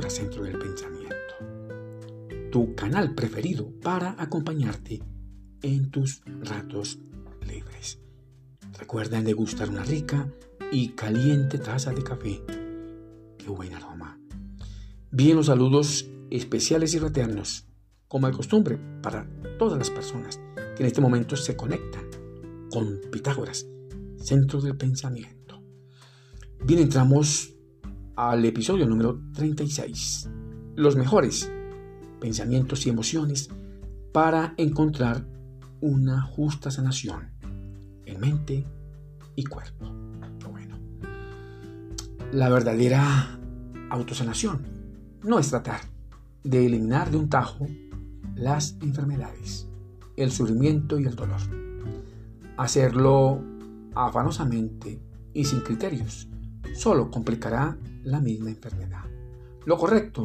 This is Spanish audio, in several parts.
Centro del Pensamiento, tu canal preferido para acompañarte en tus ratos libres. Recuerda degustar una rica y caliente taza de café. ¡Qué buen aroma! Bien los saludos especiales y fraternos, como de costumbre, para todas las personas que en este momento se conectan con Pitágoras, Centro del Pensamiento. Bien, entramos al episodio número 36. Los mejores pensamientos y emociones para encontrar una justa sanación en mente y cuerpo. Bueno, la verdadera autosanación no es tratar de eliminar de un tajo las enfermedades, el sufrimiento y el dolor. Hacerlo afanosamente y sin criterios solo complicará la misma enfermedad. Lo correcto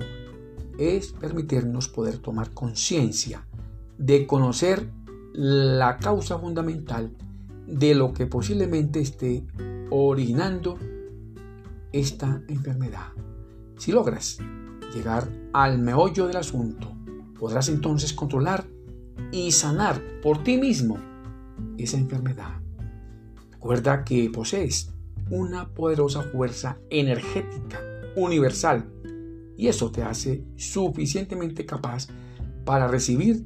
es permitirnos poder tomar conciencia de conocer la causa fundamental de lo que posiblemente esté originando esta enfermedad. Si logras llegar al meollo del asunto, podrás entonces controlar y sanar por ti mismo esa enfermedad. Recuerda que posees una poderosa fuerza energética universal y eso te hace suficientemente capaz para recibir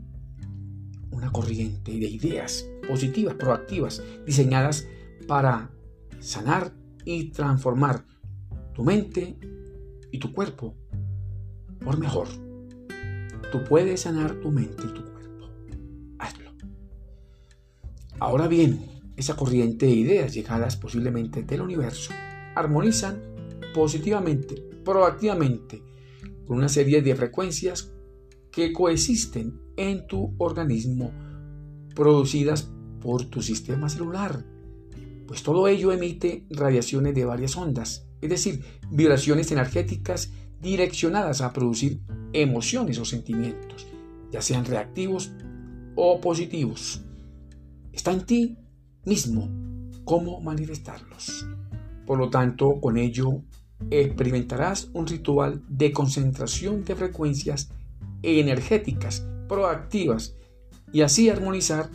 una corriente de ideas positivas, proactivas, diseñadas para sanar y transformar tu mente y tu cuerpo por mejor. Tú puedes sanar tu mente y tu cuerpo. Hazlo. Ahora bien, esa corriente de ideas llegadas posiblemente del universo armonizan positivamente, proactivamente, con una serie de frecuencias que coexisten en tu organismo producidas por tu sistema celular, pues todo ello emite radiaciones de varias ondas, es decir, vibraciones energéticas direccionadas a producir emociones o sentimientos, ya sean reactivos o positivos. Está en ti mismo cómo manifestarlos. Por lo tanto, con ello experimentarás un ritual de concentración de frecuencias energéticas proactivas y así armonizar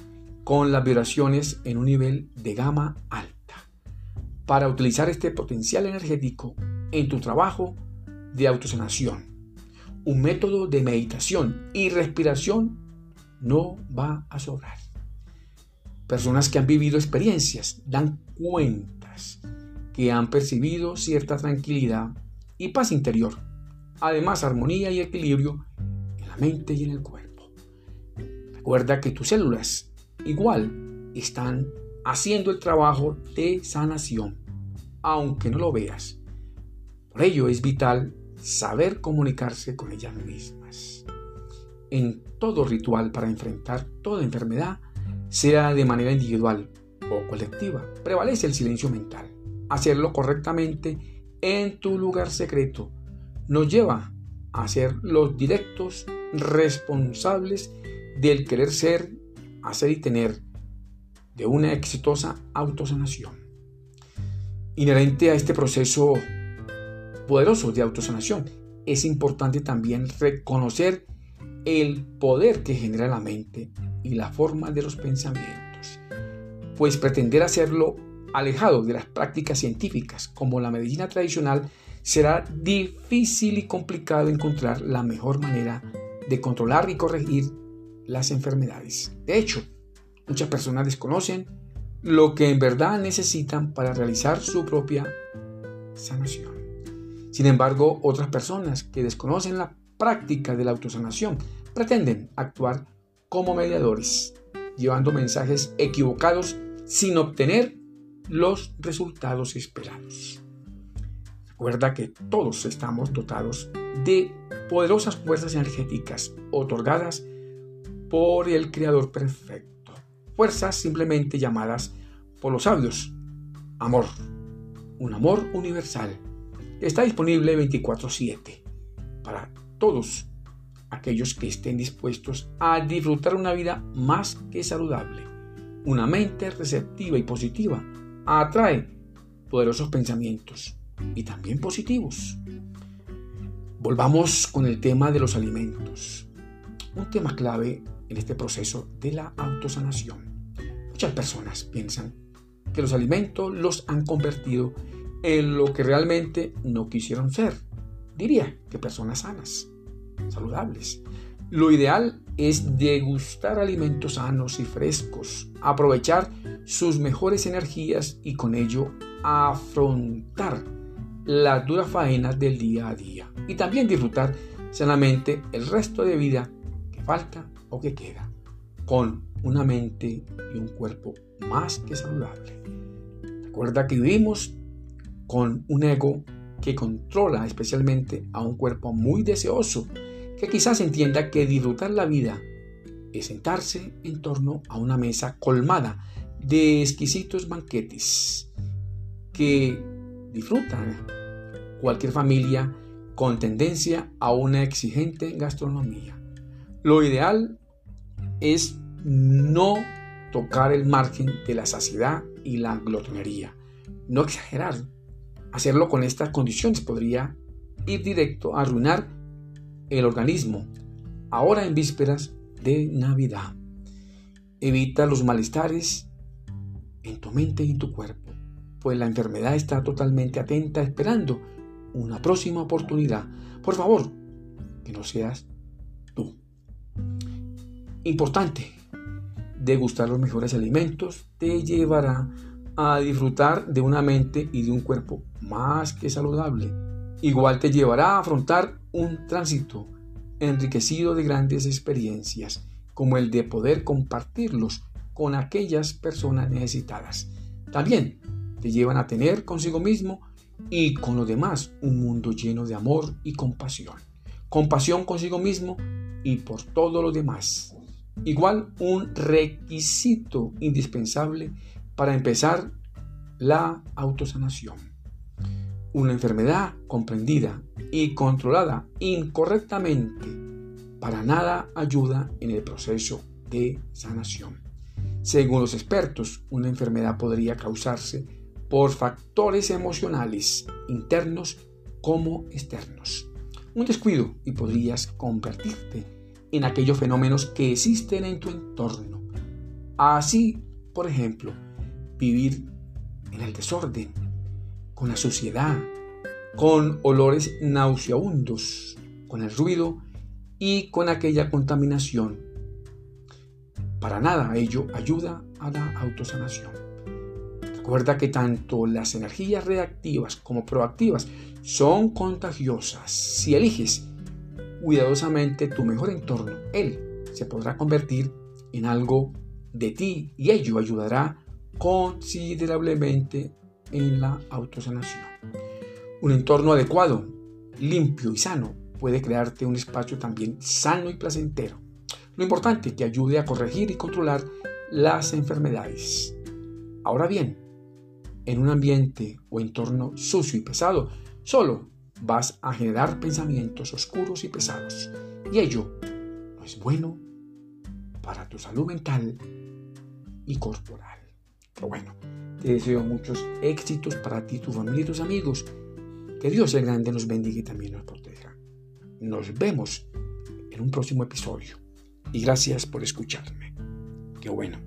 con las vibraciones en un nivel de gama alta. Para utilizar este potencial energético en tu trabajo de autosanación, un método de meditación y respiración no va a sobrar. Personas que han vivido experiencias dan cuentas que han percibido cierta tranquilidad y paz interior, además armonía y equilibrio en la mente y en el cuerpo. Recuerda que tus células igual están haciendo el trabajo de sanación, aunque no lo veas. Por ello es vital saber comunicarse con ellas mismas. En todo ritual para enfrentar toda enfermedad, sea de manera individual o colectiva, prevalece el silencio mental. Hacerlo correctamente en tu lugar secreto nos lleva a ser los directos responsables del querer ser, hacer y tener de una exitosa autosanación. Inherente a este proceso poderoso de autosanación, es importante también reconocer el poder que genera la mente y la forma de los pensamientos, pues pretender hacerlo alejado de las prácticas científicas como la medicina tradicional será difícil y complicado encontrar la mejor manera de controlar y corregir las enfermedades. De hecho, muchas personas desconocen lo que en verdad necesitan para realizar su propia sanación. Sin embargo, otras personas que desconocen la práctica de la autosanación pretenden actuar como mediadores, llevando mensajes equivocados sin obtener los resultados esperados. Recuerda que todos estamos dotados de poderosas fuerzas energéticas otorgadas por el Creador Perfecto. Fuerzas simplemente llamadas por los sabios amor. Un amor universal está disponible 24/7 para todos aquellos que estén dispuestos a disfrutar una vida más que saludable. Una mente receptiva y positiva atrae poderosos pensamientos y también positivos. volvamos con el tema de los alimentos. Un tema clave en este proceso de la autosanación. Muchas personas piensan que los alimentos los han convertido en lo que realmente no quisieron ser. Diría que personas sanas, saludables. Lo ideal es degustar alimentos sanos y frescos, aprovechar sus mejores energías y con ello afrontar las duras faenas del día a día y también disfrutar sanamente el resto de vida que falta o que queda, con una mente y un cuerpo más que saludable. Recuerda que vivimos con un ego que controla especialmente a un cuerpo muy deseoso, que quizás entienda que disfrutar la vida es sentarse en torno a una mesa colmada de exquisitos banquetes que disfrutan cualquier familia con tendencia a una exigente gastronomía. Lo ideal es no tocar el margen de la saciedad y la glotonería. No exagerar. Hacerlo con estas condiciones podría ir directo a arruinar el organismo, ahora en vísperas de Navidad. Evita los malestares en tu mente y en tu cuerpo, pues la enfermedad está totalmente atenta esperando una próxima oportunidad. Por favor, que no seas tú. Importante, degustar los mejores alimentos te llevará a disfrutar de una mente y de un cuerpo más que saludable. Igual te llevará a afrontar un tránsito enriquecido de grandes experiencias, como el de poder compartirlos con aquellas personas necesitadas. También te llevan a tener consigo mismo y con los demás un mundo lleno de amor y compasión. Compasión consigo mismo y por todo lo demás. Igual un requisito indispensable para empezar la autosanación. Una enfermedad comprendida y controlada incorrectamente para nada ayuda en el proceso de sanación. Según los expertos, una enfermedad podría causarse por factores emocionales internos como externos. Un descuido y podrías convertirte en aquellos fenómenos que existen en tu entorno. Así, por ejemplo, vivir en el desorden, con la suciedad, con olores nauseabundos, con el ruido y con aquella contaminación. Para nada ello ayuda a la autosanación. Recuerda que tanto las energías reactivas como proactivas son contagiosas. Si eliges cuidadosamente tu mejor entorno, él se podrá convertir en algo de ti y ello ayudará considerablemente en la autosanación. Un entorno adecuado, limpio y sano puede crearte un espacio también sano y placentero. Lo importante es que ayude a corregir y controlar las enfermedades. Ahora bien, en un ambiente o entorno sucio y pesado, solo vas a generar pensamientos oscuros y pesados. Y ello no es bueno para tu salud mental y corporal. Pero bueno, te deseo muchos éxitos para ti, tu familia y tus amigos. Que Dios el grande nos bendiga y también nos proteja. Nos vemos en un próximo episodio. Y gracias por escucharme. Qué bueno.